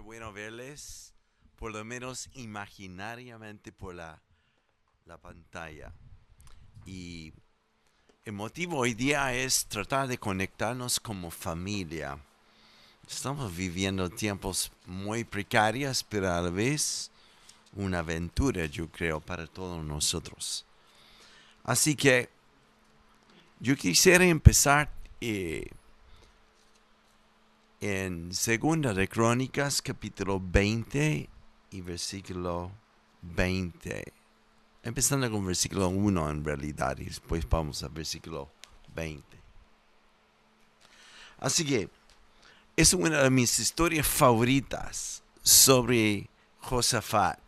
qué bueno verles, por lo menos imaginariamente por la, la pantalla. Y el motivo hoy día es tratar de conectarnos como familia. Estamos viviendo tiempos muy precarios, pero a la vez una aventura, yo creo, para todos nosotros. Así que yo quisiera empezar eh, en Segunda de Crónicas, capítulo 20 y versículo 20. Empezando con versículo 1 en realidad y después vamos al versículo 20. Así que es una de mis historias favoritas sobre Josafat.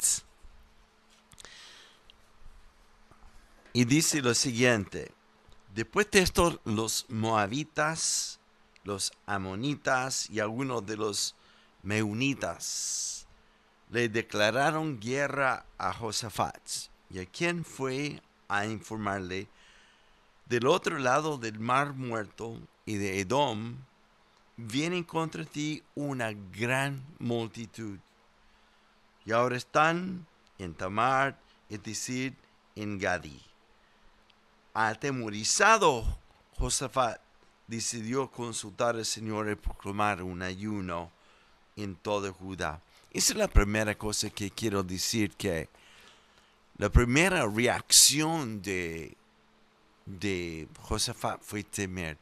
Y dice lo siguiente, después de esto los moabitas, los amonitas y algunos de los meunitas le declararon guerra a Josafat. ¿Y a quién fue a informarle? Del otro lado del mar muerto y de Edom, viene contra ti una gran multitud. Y ahora están en Tamar, es decir, en Gadi. Atemorizado, Josafat decidió consultar al Señor y proclamar un ayuno en toda Judá. Esa es la primera cosa que quiero decir, que la primera reacción de, de Josafat fue temer.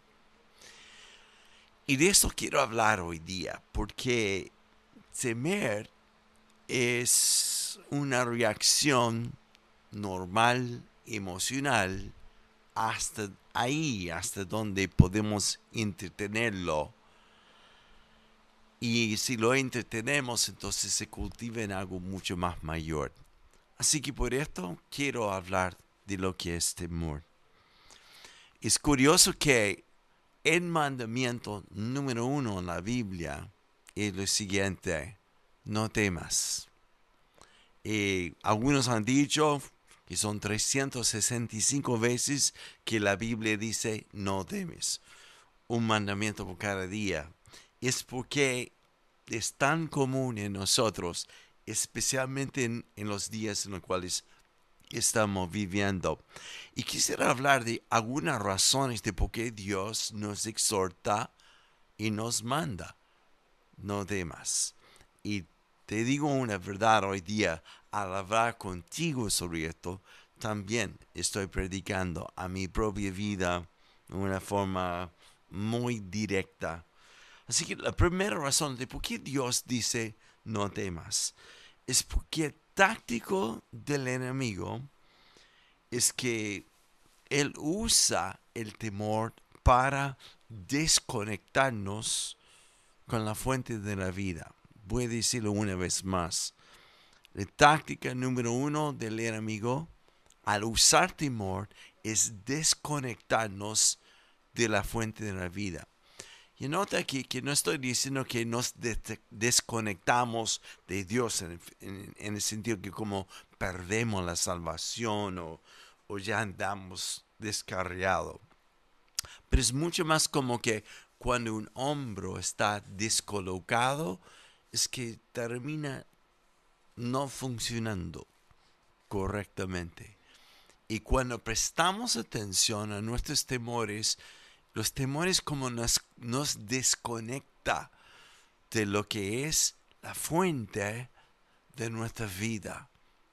Y de esto quiero hablar hoy día, porque temer es una reacción normal, emocional, hasta ahí, hasta donde podemos entretenerlo. Y si lo entretenemos, entonces se cultiva en algo mucho más mayor. Así que por esto quiero hablar de lo que es temor. Es curioso que el mandamiento número uno en la Biblia es lo siguiente, no temas. Y algunos han dicho que son 365 veces que la Biblia dice no temes. Un mandamiento por cada día. Es porque es tan común en nosotros, especialmente en, en los días en los cuales estamos viviendo. Y quisiera hablar de algunas razones de por qué Dios nos exhorta y nos manda. No temas. Y te digo una verdad hoy día, al hablar contigo sobre esto, también estoy predicando a mi propia vida de una forma muy directa. Así que la primera razón de por qué Dios dice no temas es porque el táctico del enemigo es que él usa el temor para desconectarnos con la fuente de la vida voy a decirlo una vez más. La táctica número uno del enemigo al usar temor es desconectarnos de la fuente de la vida. Y nota aquí que no estoy diciendo que nos desconectamos de Dios en, el sentido que como perdemos la salvación o, o ya andamos descarriados. Pero es mucho más como que cuando un hombro está descolocado, es que termina no funcionando correctamente. Y cuando prestamos atención a nuestros temores, los temores como nos, nos desconecta de lo que es la fuente de nuestra vida,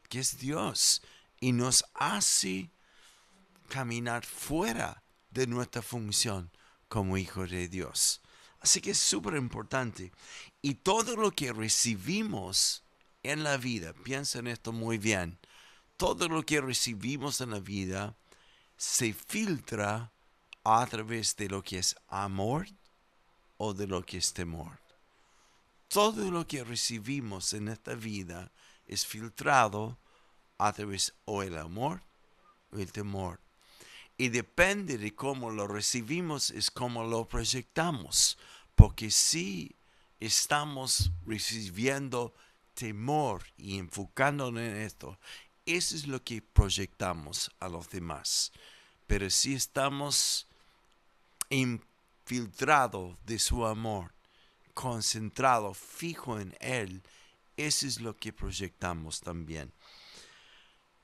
que es Dios, y nos hace caminar fuera de nuestra función como hijos de Dios. Así que es súper importante. Y todo lo que recibimos en la vida, piensa en esto muy bien, todo lo que recibimos en la vida se filtra a través de lo que es amor o de lo que es temor. Todo lo que recibimos en esta vida es filtrado a través o el amor o el temor. Y depende de cómo lo recibimos, es como lo proyectamos. Porque si estamos recibiendo temor y enfocándonos en esto, eso es lo que proyectamos a los demás. Pero si estamos infiltrados de su amor, concentrado, fijo en Él, eso es lo que proyectamos también.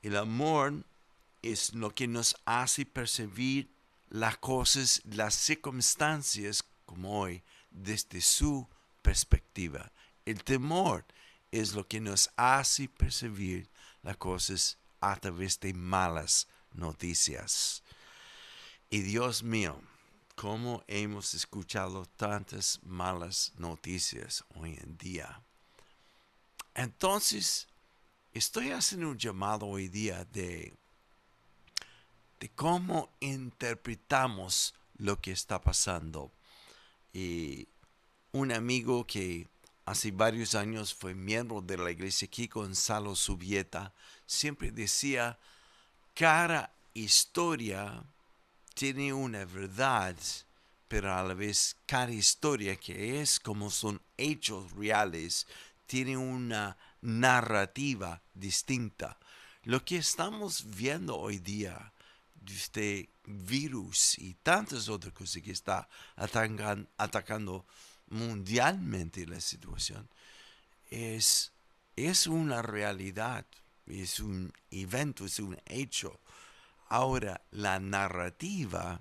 El amor es lo que nos hace percibir las cosas, las circunstancias como hoy, desde su perspectiva. El temor es lo que nos hace percibir las cosas a través de malas noticias. Y Dios mío, cómo hemos escuchado tantas malas noticias hoy en día. Entonces, estoy haciendo un llamado hoy día de, de cómo interpretamos lo que está pasando. Y un amigo que hace varios años fue miembro de la iglesia aquí, Gonzalo Subieta, siempre decía, cada historia tiene una verdad, pero a la vez cada historia que es como son hechos reales, tiene una narrativa distinta. Lo que estamos viendo hoy día, este virus y tantas otras cosas que está atacando mundialmente la situación, es, es una realidad, es un evento, es un hecho. Ahora, la narrativa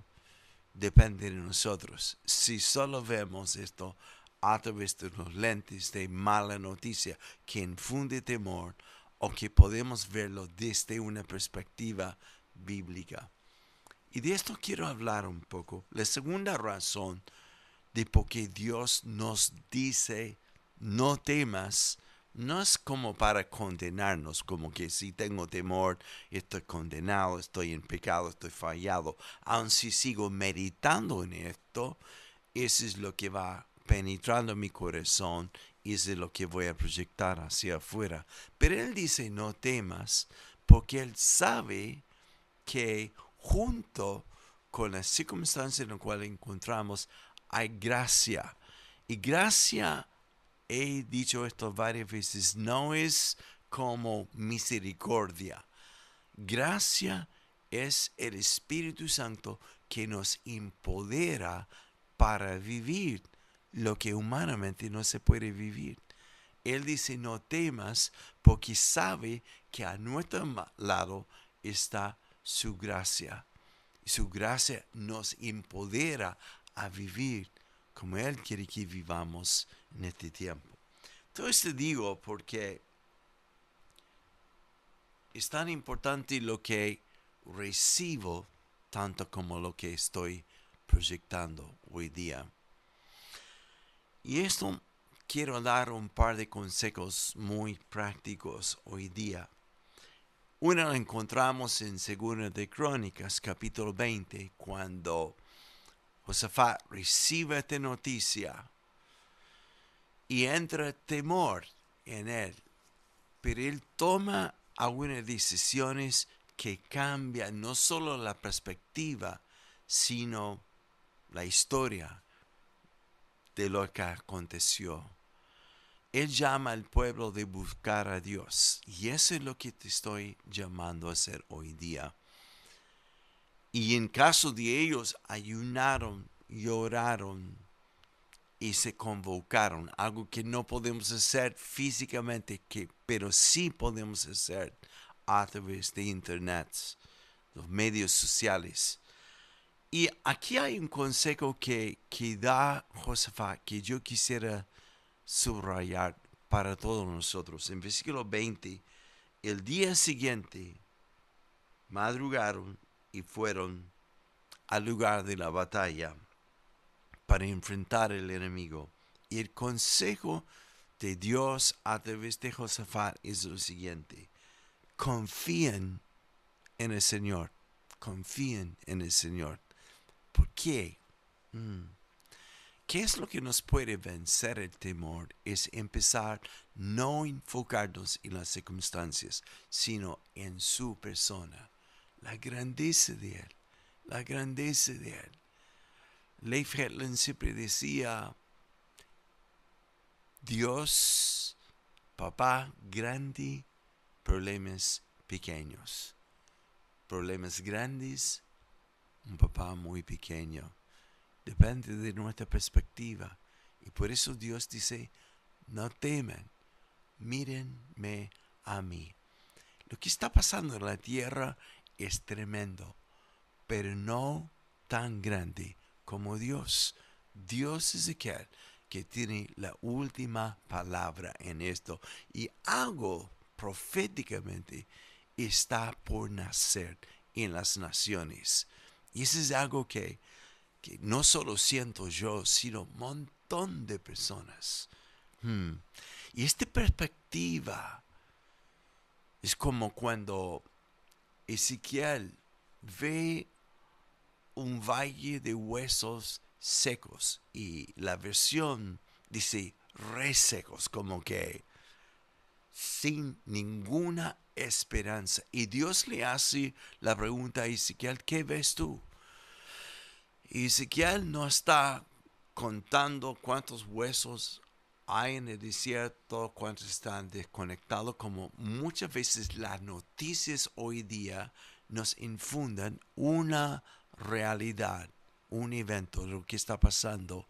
depende de nosotros. Si solo vemos esto a través de los lentes de mala noticia que infunde temor o que podemos verlo desde una perspectiva bíblica. Y de esto quiero hablar un poco. La segunda razón de por qué Dios nos dice no temas no es como para condenarnos, como que si tengo temor, estoy condenado, estoy en pecado, estoy fallado. Aun si sigo meditando en esto, eso es lo que va penetrando mi corazón y eso es lo que voy a proyectar hacia afuera. Pero Él dice, no temas, porque Él sabe que junto con las circunstancias en las cuales encontramos, hay gracia. Y gracia he dicho esto varias veces, no es como misericordia. Gracia es el Espíritu Santo que nos empodera para vivir lo que humanamente no se puede vivir. Él dice, no temas porque sabe que a nuestro lado está su gracia. Su gracia nos empodera a vivir como Él quiere que vivamos en este tiempo. Todo esto digo porque es tan importante lo que recibo tanto como lo que estoy proyectando hoy día. Y esto quiero dar un par de consejos muy prácticos hoy día. Uno lo encontramos en Segunda de Crónicas, capítulo 20, cuando Josafat recibe esta noticia y entra temor en él. Pero él toma algunas decisiones que cambian no solo la perspectiva, sino la historia de lo que aconteció. Él llama al pueblo de buscar a Dios. Y eso es lo que te estoy llamando a hacer hoy día. Y en caso de ellos, ayunaron, lloraron y se convocaron. Algo que no podemos hacer físicamente, que, pero sí podemos hacer a través de Internet, los medios sociales. Y aquí hay un consejo que, que da Josafat que yo quisiera subrayar para todos nosotros. En versículo 20, el día siguiente madrugaron y fueron al lugar de la batalla para enfrentar al enemigo. Y el consejo de Dios a través de Josafat es lo siguiente. Confíen en el Señor. Confíen en el Señor. ¿Por qué? Mm. ¿Qué es lo que nos puede vencer el temor? Es empezar no enfocarnos en las circunstancias, sino en su persona, la grandeza de Él, la grandeza de Él. Leif Hetland siempre decía, Dios, papá grande, problemas pequeños. Problemas grandes, un papá muy pequeño. Depende de nuestra perspectiva. Y por eso Dios dice, no temen, mírenme a mí. Lo que está pasando en la tierra es tremendo, pero no tan grande como Dios. Dios es aquel que tiene la última palabra en esto. Y algo proféticamente está por nacer en las naciones. Y eso es algo que, que no solo siento yo, sino un montón de personas. Hmm. Y esta perspectiva es como cuando Ezequiel ve un valle de huesos secos y la versión dice resecos, como que sin ninguna esperanza. Y Dios le hace la pregunta a Ezequiel, ¿qué ves tú? Ezequiel no está contando cuántos huesos hay en el desierto, cuántos están desconectados, como muchas veces las noticias hoy día nos infundan una realidad, un evento, lo que está pasando,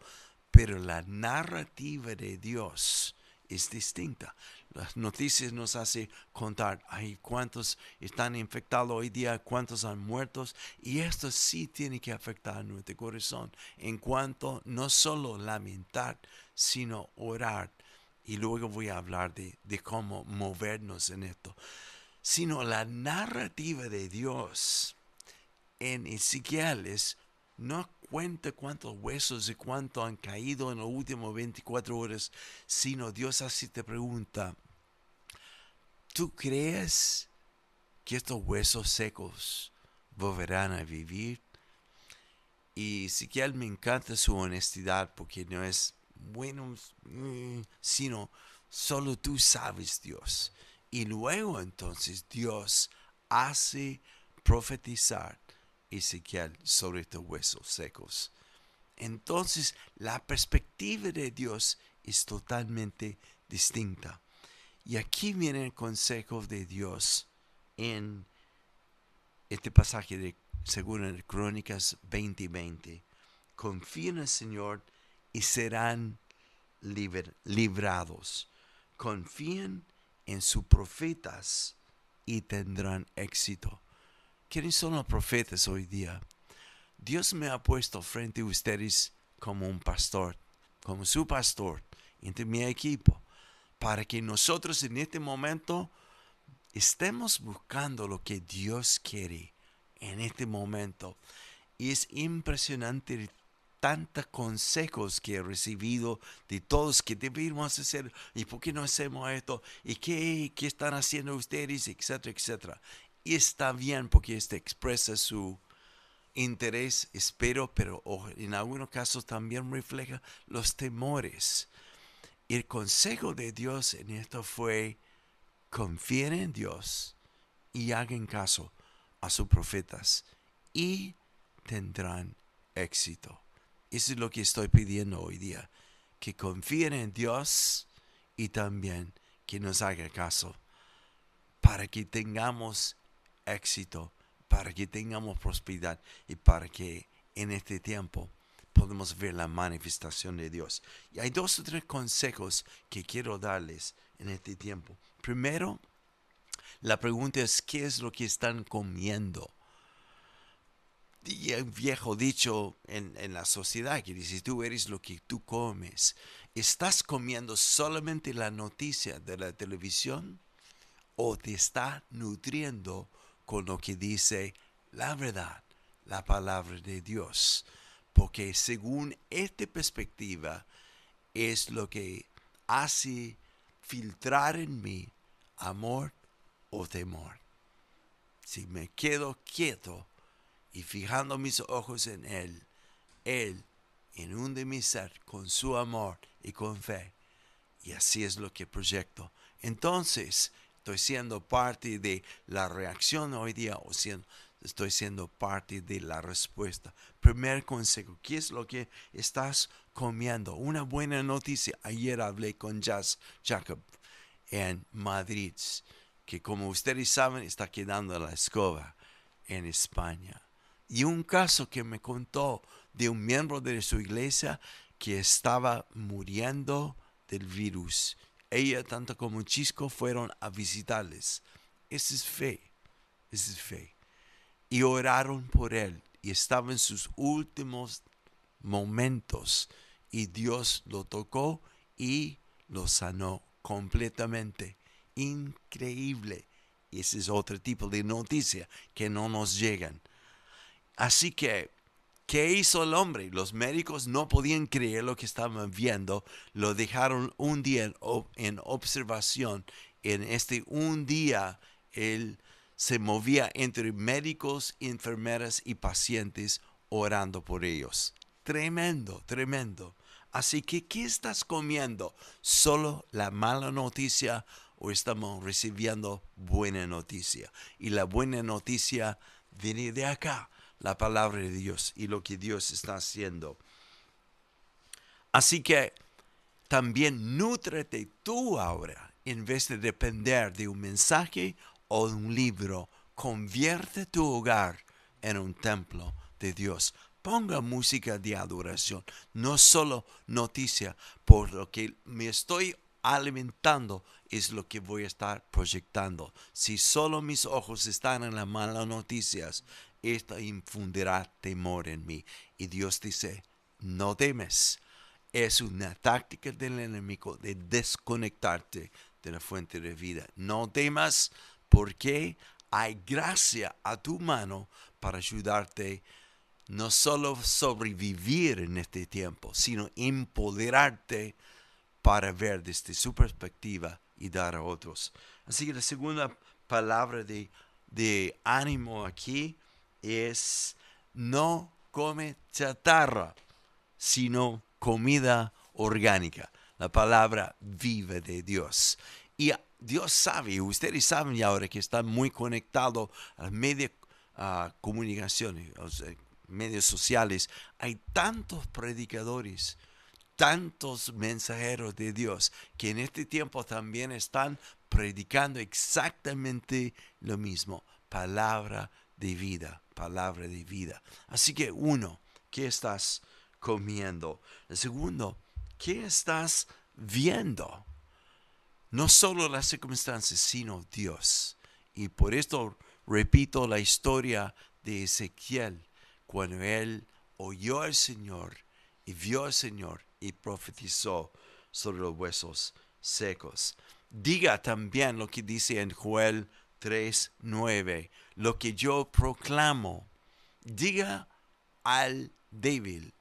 pero la narrativa de Dios es distinta. Las noticias nos hacen contar, hay cuántos están infectados hoy día, cuántos han muerto, y esto sí tiene que afectar nuestro corazón en cuanto no solo lamentar, sino orar. Y luego voy a hablar de, de cómo movernos en esto. Sino la narrativa de Dios en Ezequiel es no cuenta cuántos huesos y cuánto han caído en los últimos 24 horas, sino Dios así te pregunta, ¿tú crees que estos huesos secos volverán a vivir? Y Ezequiel me encanta su honestidad porque no es bueno, mm, sino solo tú sabes Dios. Y luego entonces Dios hace profetizar Ezequiel sobre estos huesos secos. Entonces la perspectiva de Dios es totalmente distinta. Y aquí viene el consejo de Dios en este pasaje de según en Crónicas 20:20. Confíen en el Señor y serán librados. Confíen en sus profetas y tendrán éxito. ¿Quiénes son los profetas hoy día? Dios me ha puesto frente a ustedes como un pastor, como su pastor, entre mi equipo, para que nosotros en este momento estemos buscando lo que Dios quiere en este momento. Y es impresionante tantos consejos que he recibido de todos que debemos hacer y por qué no hacemos esto y qué, qué están haciendo ustedes, etcétera, etcétera. Y está bien porque este expresa su interés, espero, pero en algunos casos también refleja los temores. El consejo de Dios en esto fue, confíen en Dios y hagan caso a sus profetas y tendrán éxito. Eso es lo que estoy pidiendo hoy día, que confíen en Dios y también que nos haga caso para que tengamos éxito, para que tengamos prosperidad y para que en este tiempo podamos ver la manifestación de Dios. Y hay dos o tres consejos que quiero darles en este tiempo. Primero, la pregunta es, ¿qué es lo que están comiendo? Y el viejo dicho en, en la sociedad que dice, tú eres lo que tú comes. ¿Estás comiendo solamente la noticia de la televisión o te está nutriendo con lo que dice la verdad, la palabra de Dios. Porque según esta perspectiva es lo que hace filtrar en mí amor o temor. Si me quedo quieto y fijando mis ojos en Él, Él inunde mi ser con su amor y con fe. Y así es lo que proyecto. Entonces, estoy siendo parte de la reacción hoy día o estoy siendo parte de la respuesta. Primer consejo, ¿qué es lo que estás comiendo? Una buena noticia. Ayer hablé con Jazz Jacob en Madrid, que como ustedes saben está quedando la escoba en España. Y un caso que me contó de un miembro de su iglesia que estaba muriendo del virus. Ella, tanto como Chisco, fueron a visitarles. Esa es fe, esa es fe. Y oraron por él y estaba en sus últimos momentos y Dios lo tocó y lo sanó completamente. Increíble. Y ese es otro tipo de noticia que no nos llegan. Así que, ¿qué hizo el hombre? Los médicos no podían creer lo que estaban viendo. Lo dejaron un día en, observación. En este un día, él se movía entre médicos, enfermeras y pacientes orando por ellos. Tremendo, tremendo. Así que, ¿qué estás comiendo? ¿Solo la mala noticia o estamos recibiendo buena noticia? Y la buena noticia viene de acá, la palabra de Dios y lo que Dios está haciendo. Así que también nútrete tú ahora en vez de depender de un mensaje o de un libro. Convierte tu hogar en un templo de Dios ponga música de adoración, no solo noticia, por lo que me estoy alimentando es lo que voy a estar proyectando. Si solo mis ojos están en las malas noticias, esto infundirá temor en mí. Y Dios dice, no temes. Es una táctica del enemigo de desconectarte de la fuente de vida. No temas porque hay gracia a tu mano para ayudarte no solo sobrevivir en este tiempo, sino empoderarte para ver desde su perspectiva y dar a otros. Así que la segunda palabra de, de ánimo aquí es no come chatarra, sino comida orgánica, la palabra viva de Dios. Y Dios sabe, ustedes saben ahora que están muy conectados a media uh, comunicación, medios sociales, hay tantos predicadores, tantos mensajeros de Dios que en este tiempo también están predicando exactamente lo mismo, palabra de vida, palabra de vida. Así que uno, ¿qué estás comiendo? El segundo, ¿qué estás viendo? No solo las circunstancias, sino Dios. Y por esto repito la historia de Ezequiel cuando él oyó al Señor y vio al Señor y profetizó sobre los huesos secos. Diga también lo que dice en Joel 3:9, lo que yo proclamo. Diga al débil,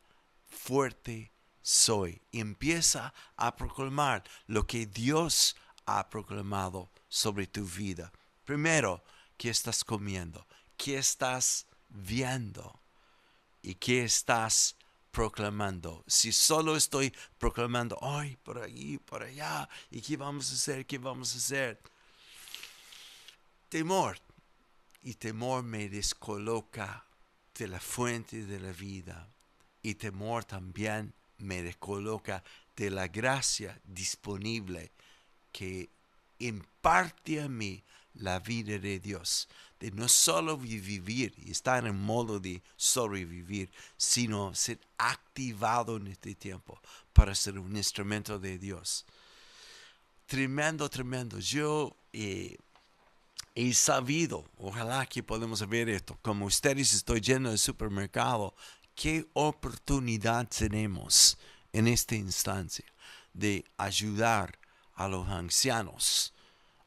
fuerte soy. Y empieza a proclamar lo que Dios ha proclamado sobre tu vida. Primero, ¿qué estás comiendo? ¿Qué estás viendo? y qué estás proclamando. Si solo estoy proclamando, ay, por ahí, por allá, y qué vamos a hacer, qué vamos a hacer. Temor. Y temor me descoloca de la fuente de la vida. Y temor también me descoloca de la gracia disponible que imparte a mí la vida de Dios, de no solo vivir y estar en modo de sobrevivir, sino ser activado en este tiempo para ser un instrumento de Dios. Tremendo, tremendo. Yo eh, he sabido, ojalá que podamos ver esto, como ustedes estoy yendo al supermercado, qué oportunidad tenemos en esta instancia de ayudar a los ancianos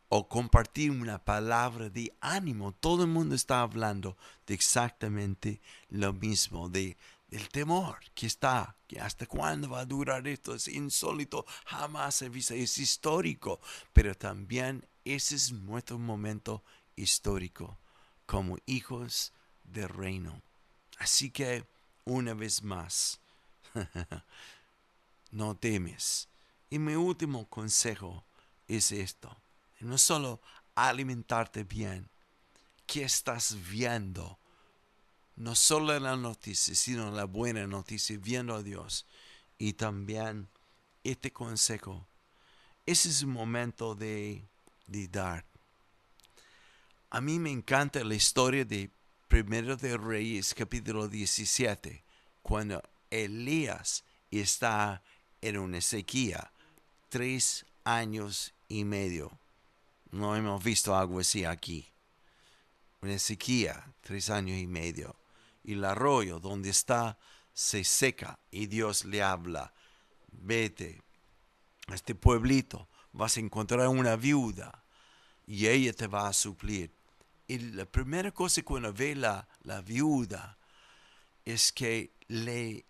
o compartir una palabra de ánimo. Todo el mundo está hablando de exactamente lo mismo, de del temor que está, que hasta cuándo va a durar esto, es insólito, jamás se visto, es histórico, pero también ese es nuestro momento histórico como hijos del reino. Así que, una vez más, no temes. Y mi último consejo es esto no solo alimentarte bien, ¿qué estás viendo? No solo la noticia, sino la buena noticia, viendo a Dios. Y también este consejo. Ese es un momento de, de dar. A mí me encanta la historia de Primero de Reyes, capítulo 17, cuando Elías está en una sequía. Tres años y medio. No hemos visto algo así aquí. Una sequía, tres años y medio. Y el arroyo donde está se seca y Dios le habla. Vete a este pueblito, vas a encontrar una viuda y ella te va a suplir. Y la primera cosa cuando ve la, la viuda es que le,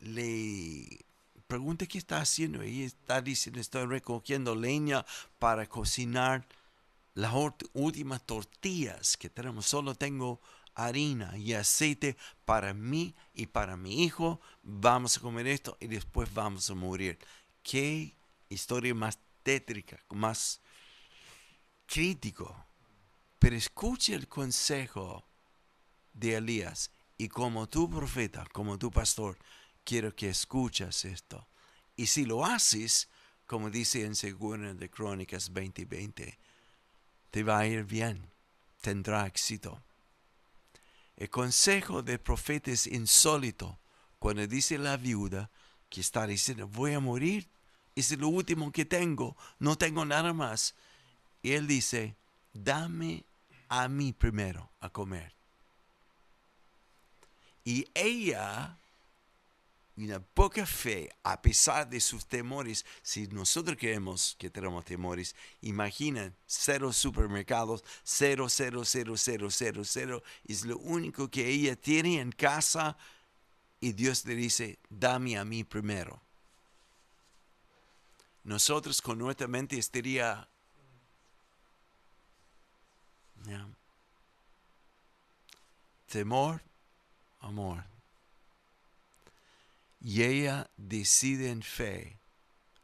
le pregunta qué está haciendo. Ella está diciendo, estoy recogiendo leña para cocinar las últimas tortillas que tenemos. Solo tengo harina y aceite para mí y para mi hijo. Vamos a comer esto y después vamos a morir. Qué historia más tétrica, más crítico. Pero escuche el consejo de Elías y como tu profeta, como tu pastor, quiero que escuches esto. Y si lo haces, como dice en Segunda de Crónicas 20:20, te va a ir bien, tendrá éxito. El consejo del profeta es insólito cuando dice la viuda que está diciendo, voy a morir, es lo último que tengo, no tengo nada más. Y él dice, dame a mí primero a comer. Y ella, una poca fe, a pesar de sus temores, si nosotros creemos que tenemos temores, imaginen, cero supermercados, cero, cero, cero, cero, cero, cero, es lo único que ella tiene en casa y Dios le dice, dame a mí primero. Nosotros con nuestra mente estaría temor, amor. Y ella decide en fe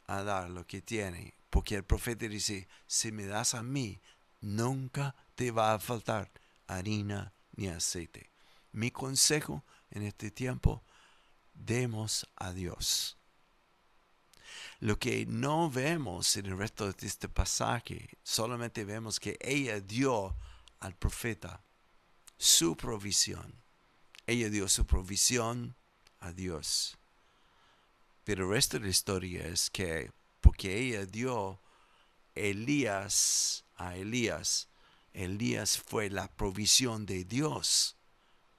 a dar lo que tiene, porque el profeta dice, si me das a mí, nunca te va a faltar harina ni aceite. Mi consejo en este tiempo, demos a Dios. Lo que no vemos en el resto de este pasaje, solamente vemos que ella dio al profeta su provisión. Ella dio su provisión a Dios. Pero el resto de la historia es que porque ella dio Elías a Elías, Elías fue la provisión de Dios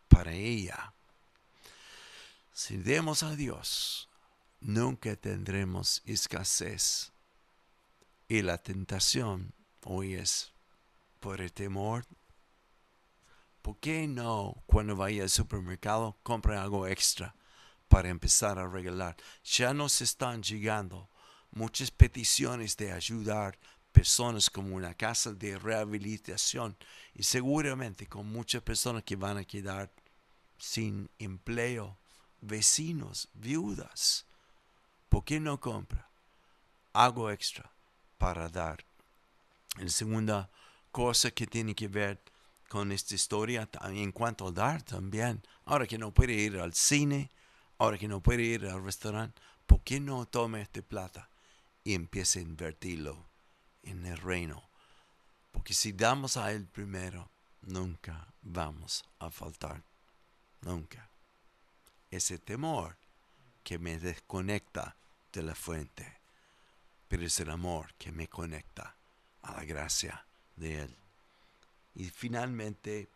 para ella. Si demos a Dios, nunca tendremos escasez. Y la tentación hoy es por el temor. ¿Por qué no cuando vaya al supermercado compre algo extra para empezar a regalar? Ya nos están llegando muchas peticiones de ayudar personas como una casa de rehabilitación y seguramente con muchas personas que van a quedar sin empleo, vecinos, viudas ¿Por qué no compra algo extra para dar? La segunda cosa que tiene que ver con esta historia en cuanto a dar también, ahora que no puede ir al cine, ahora que no puede ir al restaurante, ¿por qué no tome esta plata y empiece a invertirlo en el reino? Porque si damos a Él primero, nunca vamos a faltar. Nunca. Ese temor que me desconecta de la fuente, pero es el amor que me conecta a la gracia de Él. Y finalmente,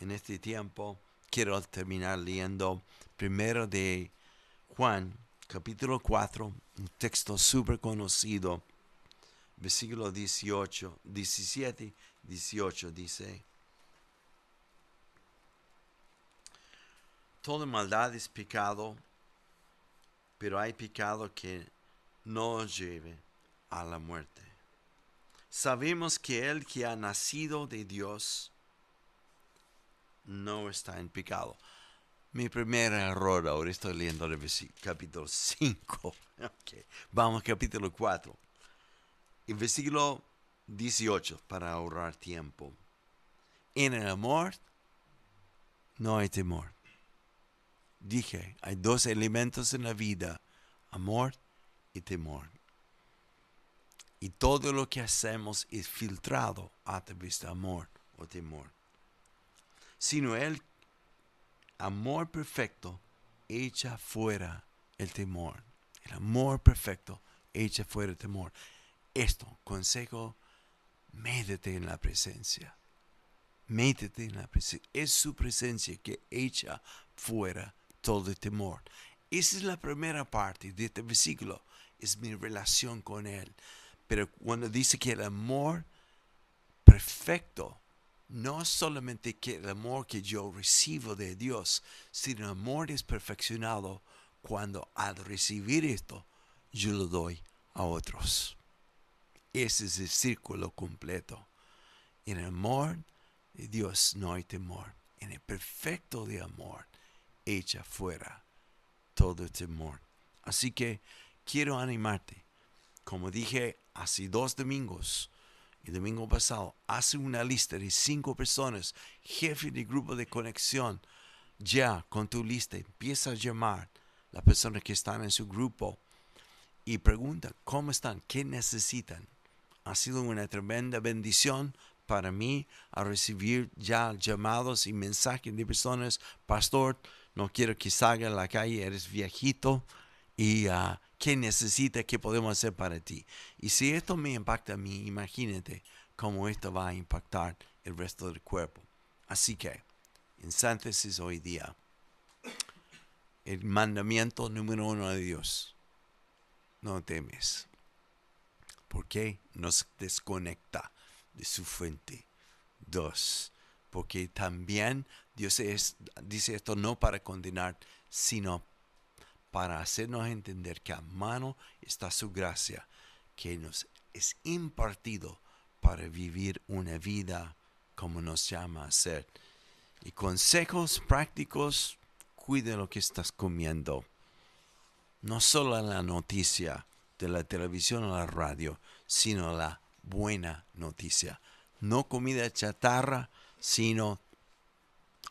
en este tiempo, quiero terminar leyendo primero de Juan, capítulo 4, un texto súper conocido, versículo 18, 17, 18 dice, Toda maldad es pecado pero hay pecado que no lleve a la muerte. Sabemos que el que ha nacido de Dios no está en pecado. Mi primer error, ahora estoy leyendo el capítulo 5. Vamos capítulo 4. El versículo 18 para ahorrar tiempo. En el amor no hay temor dije, hay dos elementos en la vida, amor y temor. Y todo lo que hacemos es filtrado a través de amor o temor. Sino el amor perfecto echa fuera el temor El amor perfecto echa fuera temor. Esto, consejo, médete en la presencia. Métete en la presencia. Es su presencia que echa fuera todo temor. Esa es la primera parte de este versículo. Es mi relación con Él. Pero cuando dice que el amor perfecto, no solamente que el amor que yo recibo de Dios, sino el amor es perfeccionado cuando al recibir esto, yo lo doy a otros. Ese es el círculo completo. En el amor de Dios no hay temor. En el perfecto de amor echa fuera todo temor. Así que quiero animarte. Como dije hace dos domingos, el domingo pasado, hace una lista de cinco personas, jefe de grupo de conexión. Ya con tu lista empieza a llamar las personas que están en su grupo y pregunta cómo están, qué necesitan. Ha sido una tremenda bendición para mí a recibir ya llamados y mensajes de personas, pastor, no quiero que salga a la calle, eres viejito y uh, qué necesita, qué podemos hacer para ti. Y si esto me impacta a mí, imagínate cómo esto va a impactar el resto del cuerpo. Así que, en síntesis hoy día, el mandamiento número uno de Dios, no temes, porque nos desconecta de su fuente. Dos, porque también Dios es, dice esto no para condenar, sino para hacernos entender que a mano está su gracia, que nos es impartido para vivir una vida como nos llama a ser. Y consejos prácticos, cuide lo que estás comiendo. No solo la noticia de la televisión o la radio, sino la buena noticia. No comida chatarra, sino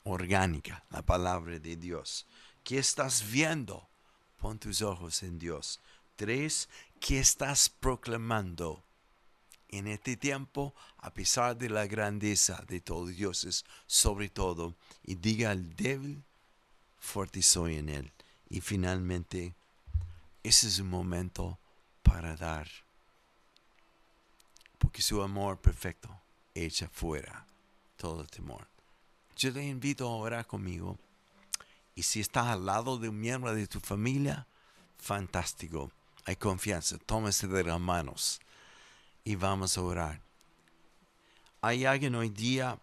orgánica, la palabra de Dios. ¿Qué estás viendo? Pon tus ojos en Dios. Tres, ¿qué estás proclamando? En este tiempo, a pesar de la grandeza de todos dioses, sobre todo, y diga al débil, fuerte soy en él. Y finalmente, ese es un momento para dar. Porque su amor perfecto echa fuera todo temor. Yo te invito a orar conmigo y si estás al lado de un miembro de tu familia, fantástico. Hay confianza. Tómese de las manos y vamos a orar. Hay alguien hoy día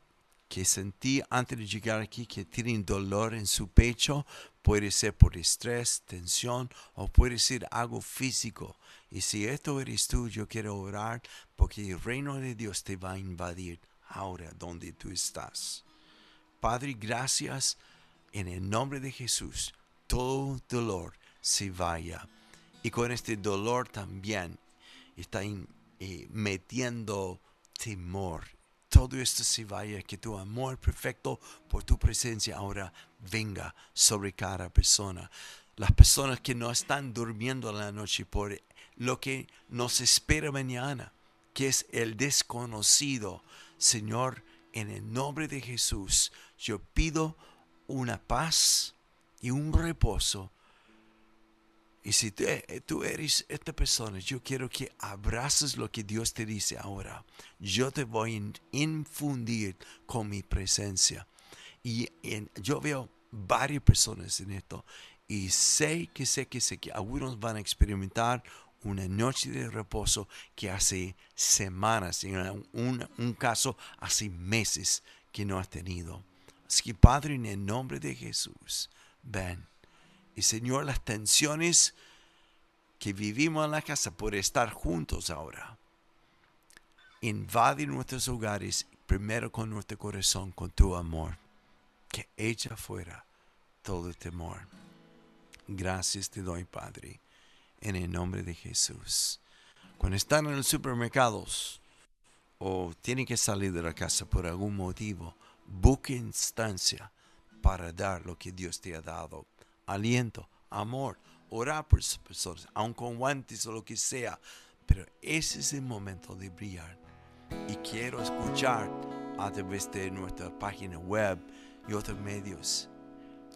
que sentí antes de llegar aquí que tiene dolor en su pecho. Puede ser por estrés, tensión o puede ser algo físico. Y si esto eres tú, yo quiero orar porque el reino de Dios te va a invadir ahora donde tú estás. Padre, gracias en el nombre de Jesús, todo dolor se vaya. Y con este dolor también está eh, metiendo temor. Todo esto se vaya, que tu amor perfecto por tu presencia ahora venga sobre cada persona. Las personas que no están durmiendo la noche por lo que nos espera mañana, que es el desconocido. Señor, en el nombre de Jesús, yo pido una paz y un reposo. Y si eh, tú eres esta persona, yo quiero que abraces lo que Dios te dice ahora. Yo te voy a infundir con mi presencia. Y yo veo varias personas en esto. Y sé que sé que sé que algunos van a experimentar una noche de reposo que hace semanas, en un, caso hace meses que no has tenido. Así que Padre, en el nombre de Jesús, ven. Y Señor, las tensiones que vivimos en la casa por estar juntos ahora, invaden nuestros hogares primero con nuestro corazón, con tu amor, que echa fuera todo temor. Gracias te doy, Padre, en el nombre de Jesús. Cuando están en los supermercados o tienen que salir de la casa por algún motivo, Busque instancia para dar lo que Dios te ha dado. Aliento, amor, orar por esas personas, aun con guantes o lo que sea. Pero ese es el momento de brillar. Y quiero escuchar a través de nuestra página web y otros medios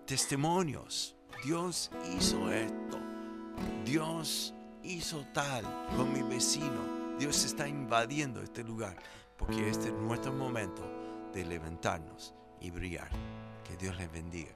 testimonios. Dios hizo esto Dios hizo tal con mi vecino. Dios está invadiendo este lugar porque este es nuestro momento de levantarnos y brillar. Que Dios les bendiga.